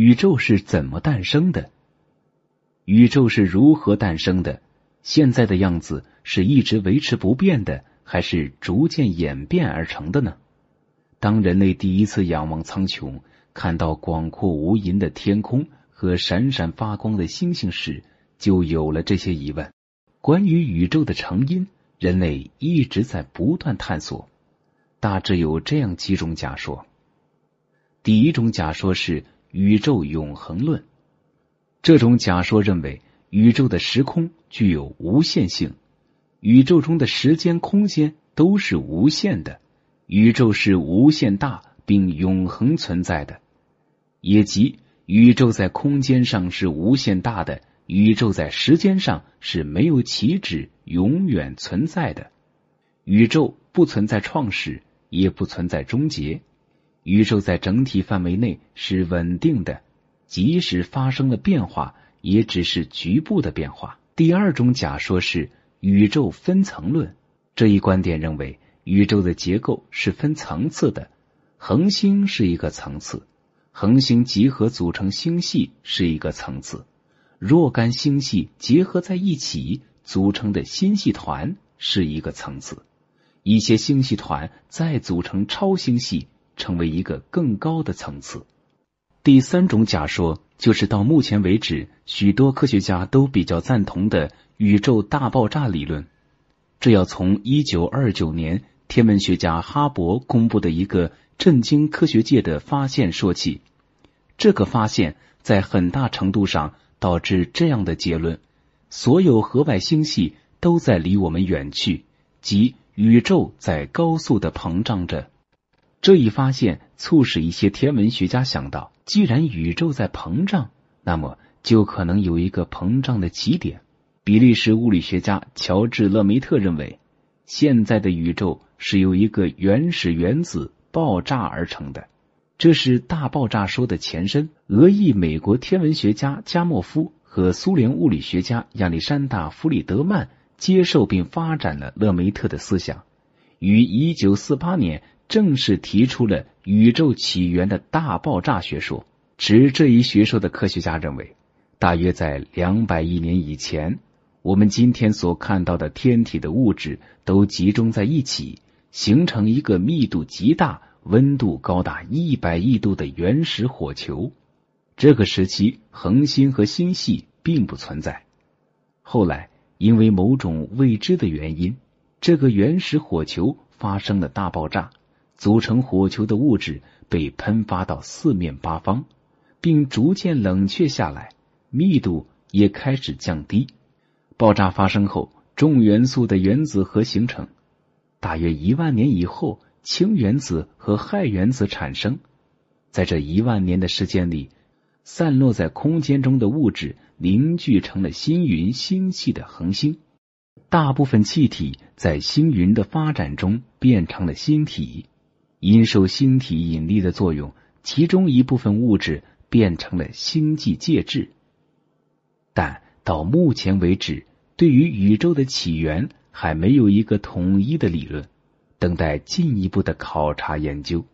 宇宙是怎么诞生的？宇宙是如何诞生的？现在的样子是一直维持不变的，还是逐渐演变而成的呢？当人类第一次仰望苍穹，看到广阔无垠的天空和闪闪发光的星星时，就有了这些疑问。关于宇宙的成因，人类一直在不断探索。大致有这样几种假说。第一种假说是宇宙永恒论。这种假说认为，宇宙的时空具有无限性，宇宙中的时间、空间都是无限的，宇宙是无限大并永恒存在的，也即宇宙在空间上是无限大的。宇宙在时间上是没有起止、永远存在的。宇宙不存在创始，也不存在终结。宇宙在整体范围内是稳定的，即使发生了变化，也只是局部的变化。第二种假说是宇宙分层论。这一观点认为，宇宙的结构是分层次的，恒星是一个层次，恒星集合组成星系是一个层次。若干星系结合在一起组成的星系团是一个层次，一些星系团再组成超星系，成为一个更高的层次。第三种假说就是到目前为止，许多科学家都比较赞同的宇宙大爆炸理论。这要从一九二九年天文学家哈勃公布的一个震惊科学界的发现说起。这个发现在很大程度上。导致这样的结论：所有河外星系都在离我们远去，即宇宙在高速的膨胀着。这一发现促使一些天文学家想到，既然宇宙在膨胀，那么就可能有一个膨胀的起点。比利时物理学家乔治·勒梅特认为，现在的宇宙是由一个原始原子爆炸而成的。这是大爆炸说的前身。俄裔美国天文学家加莫夫和苏联物理学家亚历山大·弗里德曼接受并发展了勒梅特的思想，于一九四八年正式提出了宇宙起源的大爆炸学说。持这一学说的科学家认为，大约在两百亿年以前，我们今天所看到的天体的物质都集中在一起，形成一个密度极大。温度高达一百亿度的原始火球，这个时期恒星和星系并不存在。后来因为某种未知的原因，这个原始火球发生了大爆炸，组成火球的物质被喷发到四面八方，并逐渐冷却下来，密度也开始降低。爆炸发生后，重元素的原子核形成。大约一万年以后。氢原子和氦原子产生，在这一万年的时间里，散落在空间中的物质凝聚成了星云星系的恒星。大部分气体在星云的发展中变成了星体，因受星体引力的作用，其中一部分物质变成了星际介质。但到目前为止，对于宇宙的起源还没有一个统一的理论。等待进一步的考察研究。